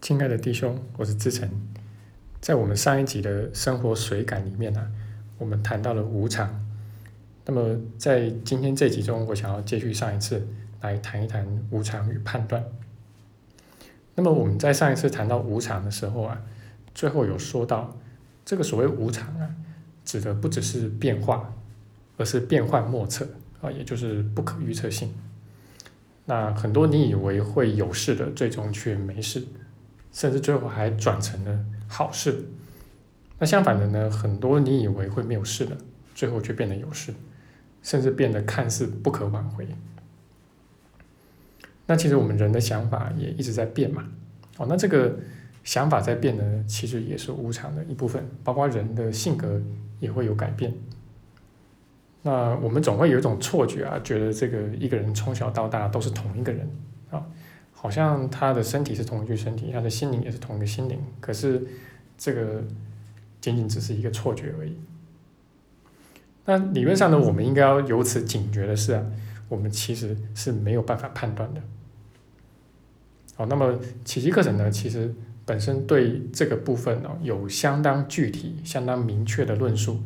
亲爱的弟兄，我是志成。在我们上一集的生活水感里面呢，我们谈到了无常。那么在今天这集中，我想要接续上一次来谈一谈无常与判断。那么我们在上一次谈到无常的时候啊，最后有说到，这个所谓无常啊，指的不只是变化，而是变幻莫测啊，也就是不可预测性。那很多你以为会有事的，最终却没事，甚至最后还转成了好事。那相反的呢，很多你以为会没有事的，最后却变得有事，甚至变得看似不可挽回。那其实我们人的想法也一直在变嘛。哦，那这个想法在变呢，其实也是无常的一部分，包括人的性格也会有改变。那我们总会有一种错觉啊，觉得这个一个人从小到大都是同一个人啊，好像他的身体是同一具身体，他的心灵也是同一个心灵。可是这个仅仅只是一个错觉而已。那理论上呢，我们应该要由此警觉的是啊，我们其实是没有办法判断的。好，那么奇迹课程呢，其实本身对这个部分呢，有相当具体、相当明确的论述。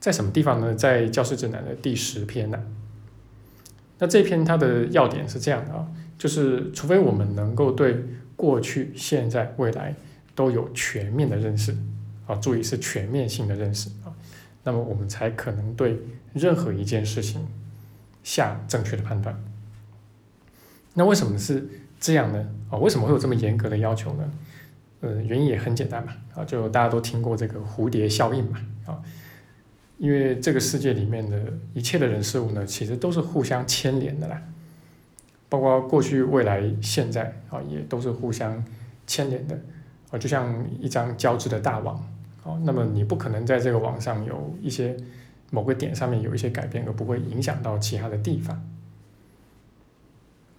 在什么地方呢？在教师指南的第十篇呢？那这篇它的要点是这样的啊，就是除非我们能够对过去、现在、未来都有全面的认识啊，注意是全面性的认识啊，那么我们才可能对任何一件事情下正确的判断。那为什么是这样呢？啊，为什么会有这么严格的要求呢？呃，原因也很简单嘛，啊，就大家都听过这个蝴蝶效应嘛，啊。因为这个世界里面的一切的人事物呢，其实都是互相牵连的啦，包括过去、未来、现在啊，也都是互相牵连的啊，就像一张交织的大网啊。那么你不可能在这个网上有一些某个点上面有一些改变，而不会影响到其他的地方。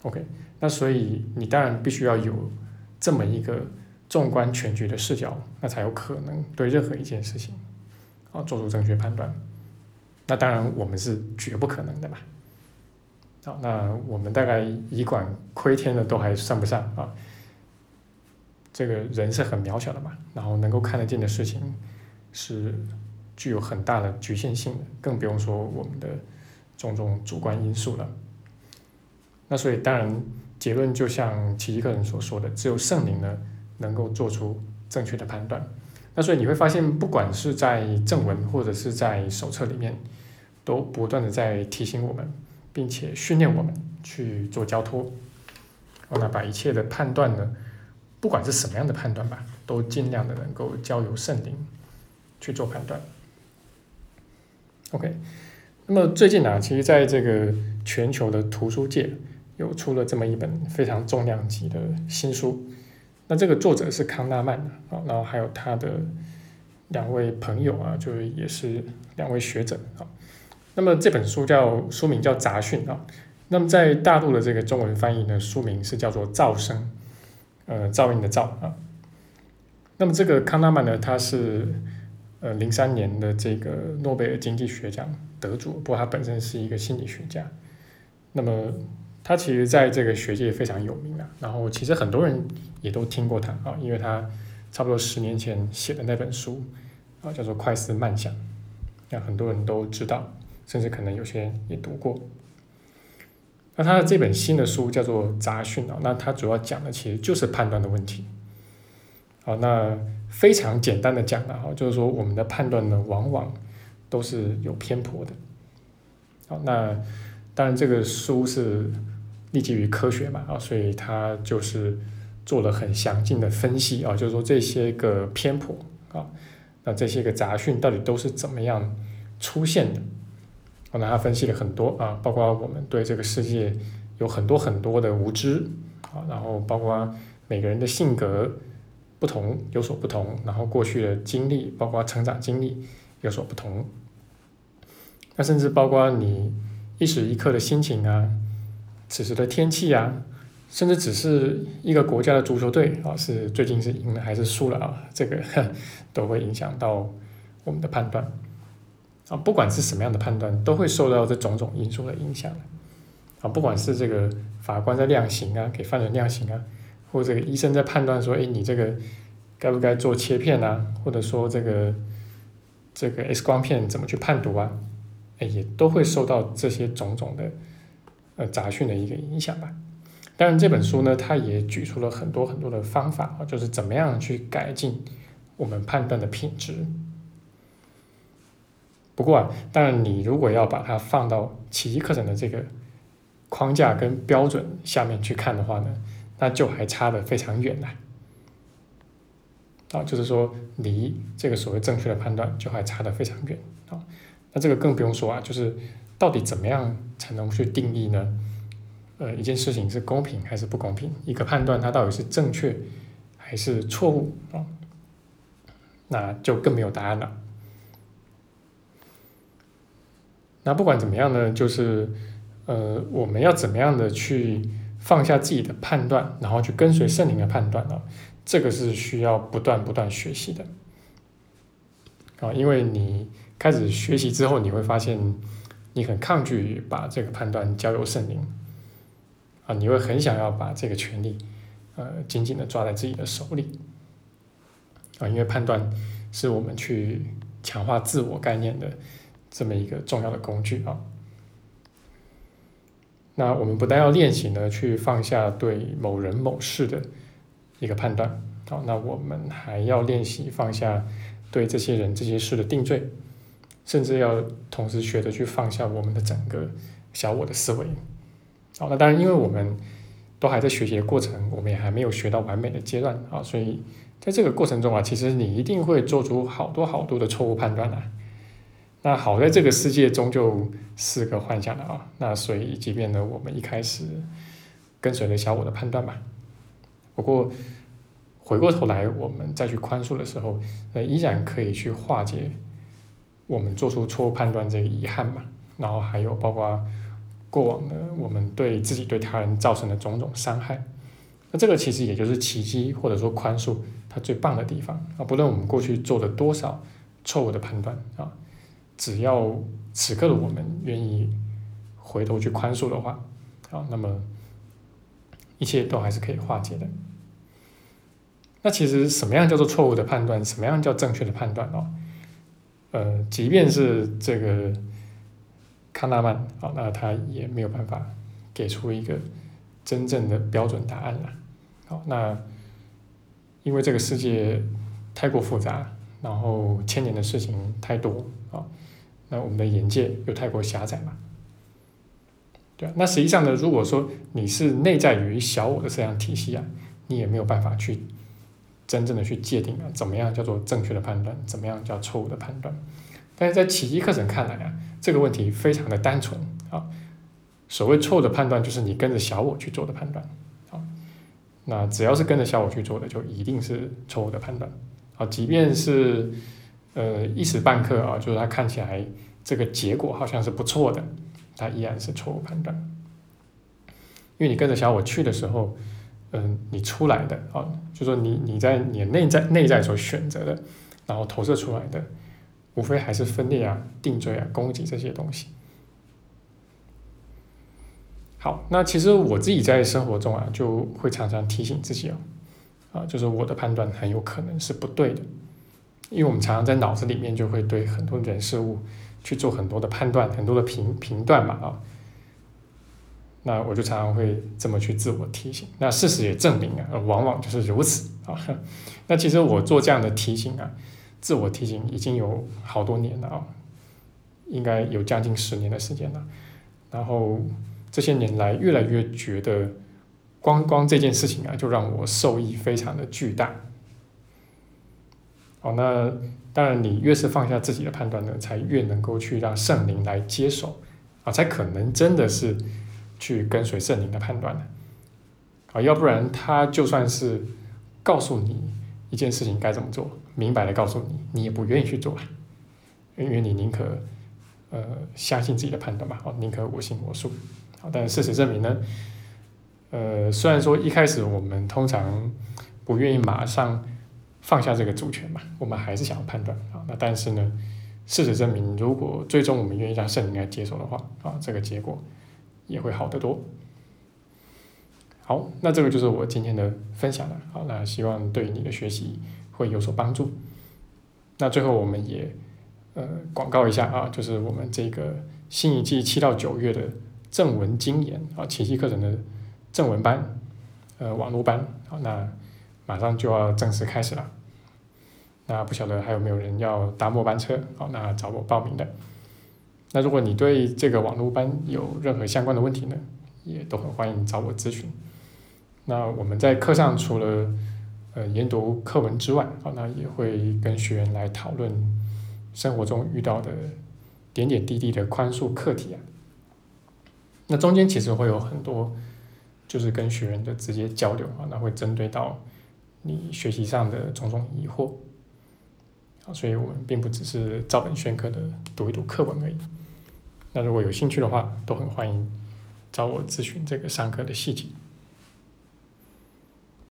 OK，那所以你当然必须要有这么一个纵观全局的视角，那才有可能对任何一件事情。啊，做出正确判断，那当然我们是绝不可能的嘛。好，那我们大概以管窥天的都还算不上啊。这个人是很渺小的嘛，然后能够看得见的事情是具有很大的局限性的，更不用说我们的种种主观因素了。那所以当然结论就像奇迹客人所说的，只有圣灵呢能够做出正确的判断。那所以你会发现，不管是在正文或者是在手册里面，都不断的在提醒我们，并且训练我们去做交托。哦，那把一切的判断呢，不管是什么样的判断吧，都尽量的能够交由圣灵去做判断。OK，那么最近啊，其实在这个全球的图书界，有出了这么一本非常重量级的新书。那这个作者是康纳曼啊，然后还有他的两位朋友啊，就是也是两位学者啊。那么这本书叫书名叫《杂讯》啊。那么在大陆的这个中文翻译呢，书名是叫做《噪声》，呃，噪音的噪啊。那么这个康纳曼呢，他是呃零三年的这个诺贝尔经济学奖得主，不过他本身是一个心理学家。那么他其实在这个学界非常有名啊，然后其实很多人也都听过他啊，因为他差不多十年前写的那本书啊叫做《快思慢想》，那很多人都知道，甚至可能有些人也读过。那他的这本新的书叫做《杂讯》啊，那他主要讲的其实就是判断的问题。好，那非常简单的讲了哈，就是说我们的判断呢，往往都是有偏颇的。好，那当然这个书是。立基于科学嘛啊，所以他就是做了很详尽的分析啊，就是说这些个偏颇啊，那这些个杂讯到底都是怎么样出现的？我拿他分析了很多啊，包括我们对这个世界有很多很多的无知啊，然后包括每个人的性格不同有所不同，然后过去的经历，包括成长经历有所不同，那甚至包括你一时一刻的心情啊。此时的天气啊，甚至只是一个国家的足球队啊，是最近是赢了还是输了啊？这个 都会影响到我们的判断啊。不管是什么样的判断，都会受到这种种因素的影响啊。不管是这个法官在量刑啊，给犯人量刑啊，或者这个医生在判断说，哎，你这个该不该做切片啊，或者说这个这个 X 光片怎么去判读啊，哎，也都会受到这些种种的呃杂讯的一个影响吧。当然，这本书呢，它也举出了很多很多的方法啊，就是怎么样去改进我们判断的品质。不过啊，当然你如果要把它放到奇迹课程的这个框架跟标准下面去看的话呢，那就还差得非常远了。啊，就是说离这个所谓正确的判断就还差得非常远啊。那这个更不用说啊，就是到底怎么样才能去定义呢？呃，一件事情是公平还是不公平？一个判断它到底是正确还是错误啊？那就更没有答案了。那不管怎么样呢，就是呃，我们要怎么样的去放下自己的判断，然后去跟随圣灵的判断呢？这个是需要不断不断学习的啊，因为你开始学习之后，你会发现你很抗拒把这个判断交由圣灵。啊，你会很想要把这个权利，呃，紧紧的抓在自己的手里，啊，因为判断是我们去强化自我概念的这么一个重要的工具啊。那我们不但要练习呢，去放下对某人某事的一个判断，好，那我们还要练习放下对这些人这些事的定罪，甚至要同时学着去放下我们的整个小我的思维。好，那当然，因为我们都还在学习的过程，我们也还没有学到完美的阶段啊，所以在这个过程中啊，其实你一定会做出好多好多的错误判断啊。那好在这个世界终究是个幻想的啊，那所以即便呢，我们一开始跟随了小我的判断吧，不过回过头来，我们再去宽恕的时候，呃，依然可以去化解我们做出错误判断这个遗憾嘛，然后还有包括。过往的，我们对自己对他人造成的种种伤害，那这个其实也就是奇迹或者说宽恕它最棒的地方啊！不论我们过去做了多少错误的判断啊，只要此刻的我们愿意回头去宽恕的话啊，那么一切都还是可以化解的。那其实什么样叫做错误的判断？什么样叫正确的判断哦？呃，即便是这个。康纳曼，好，那他也没有办法给出一个真正的标准答案了。好，那因为这个世界太过复杂，然后千年的事情太多，啊，那我们的眼界又太过狭窄嘛。对那实际上呢，如果说你是内在于小我的思想体系啊，你也没有办法去真正的去界定啊，怎么样叫做正确的判断，怎么样叫错误的判断。但是在奇迹课程看来啊。这个问题非常的单纯啊，所谓错误的判断就是你跟着小我去做的判断啊，那只要是跟着小我去做的，就一定是错误的判断啊，即便是呃一时半刻啊，就是它看起来这个结果好像是不错的，它依然是错误判断，因为你跟着小我去的时候，嗯，你出来的啊，就说你你在你内在内在所选择的，然后投射出来的。无非还是分裂啊、定罪啊、攻击这些东西。好，那其实我自己在生活中啊，就会常常提醒自己哦，啊，就是我的判断很有可能是不对的，因为我们常常在脑子里面就会对很多人事物去做很多的判断、很多的评评断嘛啊。那我就常常会这么去自我提醒。那事实也证明啊，往往就是如此啊。那其实我做这样的提醒啊。自我提醒已经有好多年了啊，应该有将近十年的时间了。然后这些年来，越来越觉得，光光这件事情啊，就让我受益非常的巨大。哦，那当然，你越是放下自己的判断呢，才越能够去让圣灵来接手啊，才可能真的是去跟随圣灵的判断的啊，要不然他就算是告诉你一件事情该怎么做。明白的告诉你，你也不愿意去做啊，因为你宁可呃相信自己的判断嘛，哦，宁可我行我素，好，但事实证明呢，呃，虽然说一开始我们通常不愿意马上放下这个主权嘛，我们还是想要判断啊，那但是呢，事实证明，如果最终我们愿意让圣灵来接手的话，啊，这个结果也会好得多。好，那这个就是我今天的分享了。好，那希望对你的学习会有所帮助。那最后我们也呃广告一下啊，就是我们这个新一季七到九月的正文精研啊，奇迹课程的正文班，呃网络班，好，那马上就要正式开始了。那不晓得还有没有人要搭末班车？好，那找我报名的。那如果你对这个网络班有任何相关的问题呢，也都很欢迎找我咨询。那我们在课上除了呃，研读课文之外，啊，那也会跟学员来讨论生活中遇到的点点滴滴的宽恕课题啊。那中间其实会有很多，就是跟学员的直接交流啊，那会针对到你学习上的种种疑惑，所以我们并不只是照本宣科的读一读课文而已。那如果有兴趣的话，都很欢迎找我咨询这个上课的细节。